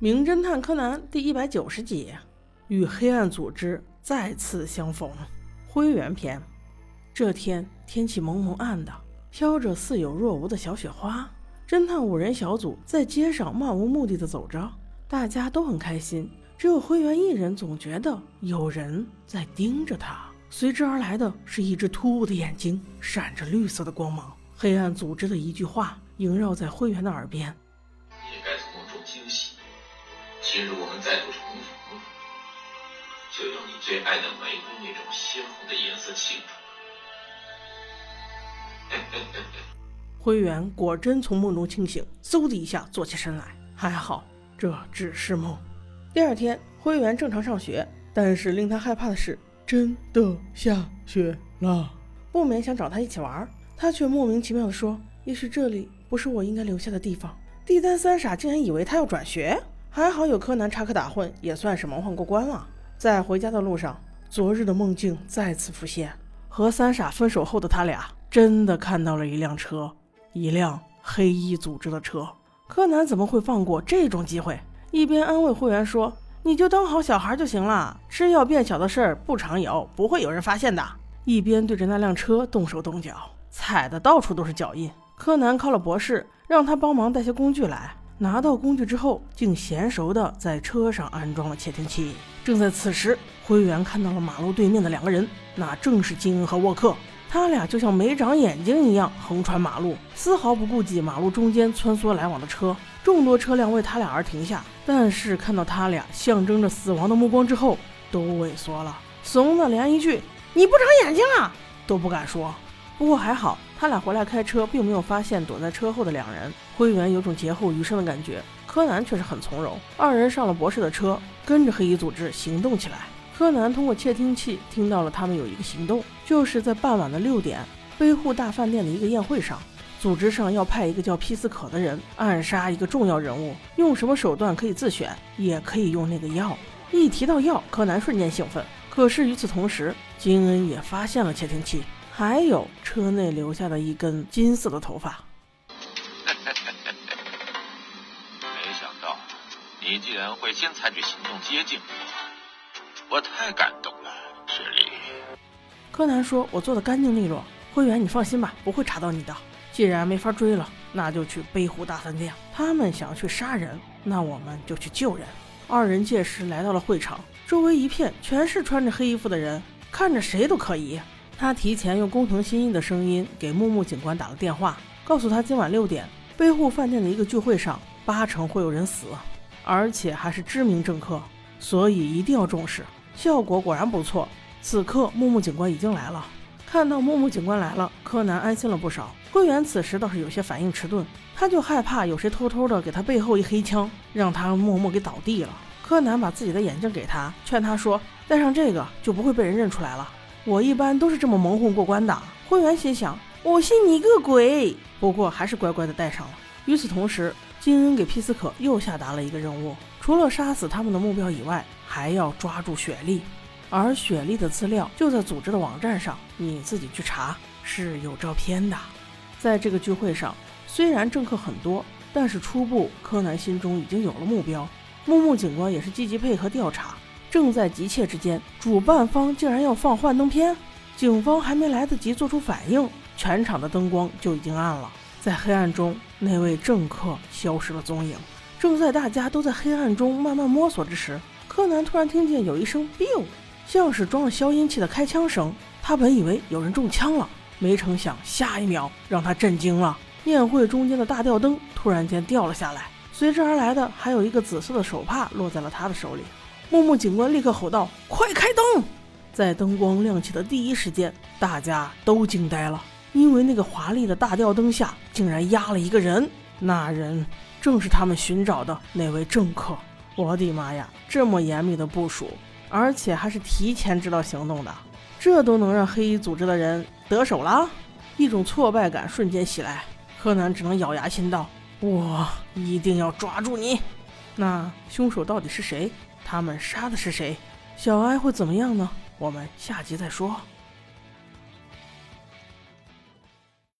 名侦探柯南第一百九十集，与黑暗组织再次相逢。灰原篇。这天天气蒙蒙暗的，飘着似有若无的小雪花。侦探五人小组在街上漫无目的的走着，大家都很开心，只有灰原一人总觉得有人在盯着他。随之而来的是一只突兀的眼睛，闪着绿色的光芒。黑暗组织的一句话萦绕在灰原的耳边。你该从中惊醒今日我们再度重逢，就用你最爱的玫瑰那种鲜红的颜色庆祝。灰原果真从梦中清醒，嗖的一下坐起身来。还好，这只是梦。第二天，灰原正常上学，但是令他害怕的是，真的下雪了。不免想找他一起玩，他却莫名其妙的说：“也许这里不是我应该留下的地方。”地丹三傻竟然以为他要转学。还好有柯南插科打诨，也算是蒙混过关了。在回家的路上，昨日的梦境再次浮现。和三傻分手后的他俩，真的看到了一辆车，一辆黑衣组织的车。柯南怎么会放过这种机会？一边安慰会员说：“你就当好小孩就行了，吃药变小的事儿不常有，不会有人发现的。”一边对着那辆车动手动脚，踩的到处都是脚印。柯南靠了博士，让他帮忙带些工具来。拿到工具之后，竟娴熟地在车上安装了窃听器。正在此时，灰原看到了马路对面的两个人，那正是金恩和沃克。他俩就像没长眼睛一样横穿马路，丝毫不顾及马路中间穿梭来往的车。众多车辆为他俩而停下，但是看到他俩象征着死亡的目光之后，都萎缩了，怂的连一句“你不长眼睛啊”都不敢说。不过还好，他俩回来开车，并没有发现躲在车后的两人。灰原有种劫后余生的感觉，柯南却是很从容。二人上了博士的车，跟着黑衣组织行动起来。柯南通过窃听器听到了他们有一个行动，就是在傍晚的六点，飞户大饭店的一个宴会上，组织上要派一个叫皮斯可的人暗杀一个重要人物，用什么手段可以自选，也可以用那个药。一提到药，柯南瞬间兴奋。可是与此同时，金恩也发现了窃听器。还有车内留下的一根金色的头发。没想到你竟然会先采取行动接近我，我太感动了，雪莉。柯南说：“我做的干净利落，灰原，你放心吧，不会查到你的。既然没法追了，那就去背湖大饭店。他们想要去杀人，那我们就去救人。”二人届时来到了会场，周围一片全是穿着黑衣服的人，看着谁都可疑。他提前用工藤新一的声音给木木警官打了电话，告诉他今晚六点背户饭店的一个聚会上，八成会有人死，而且还是知名政客，所以一定要重视。效果果然不错。此刻木木警官已经来了，看到木木警官来了，柯南安心了不少。灰原此时倒是有些反应迟钝，他就害怕有谁偷偷的给他背后一黑枪，让他默默给倒地了。柯南把自己的眼镜给他，劝他说戴上这个就不会被人认出来了。我一般都是这么蒙混过关的。会员心想：“我信你个鬼！”不过还是乖乖的戴上了。与此同时，金恩给皮斯可又下达了一个任务，除了杀死他们的目标以外，还要抓住雪莉。而雪莉的资料就在组织的网站上，你自己去查，是有照片的。在这个聚会上，虽然政客很多，但是初步柯南心中已经有了目标。木木警官也是积极配合调查。正在急切之间，主办方竟然要放幻灯片，警方还没来得及做出反应，全场的灯光就已经暗了。在黑暗中，那位政客消失了踪影。正在大家都在黑暗中慢慢摸索之时，柯南突然听见有一声 “biu”，像是装了消音器的开枪声。他本以为有人中枪了，没成想下一秒让他震惊了。宴会中间的大吊灯突然间掉了下来，随之而来的还有一个紫色的手帕落在了他的手里。木木警官立刻吼道：“快开灯！”在灯光亮起的第一时间，大家都惊呆了，因为那个华丽的大吊灯下竟然压了一个人，那人正是他们寻找的那位政客。我的妈呀，这么严密的部署，而且还是提前知道行动的，这都能让黑衣组织的人得手了？一种挫败感瞬间袭来，柯南只能咬牙心道：“我一定要抓住你！”那凶手到底是谁？他们杀的是谁？小哀会怎么样呢？我们下集再说。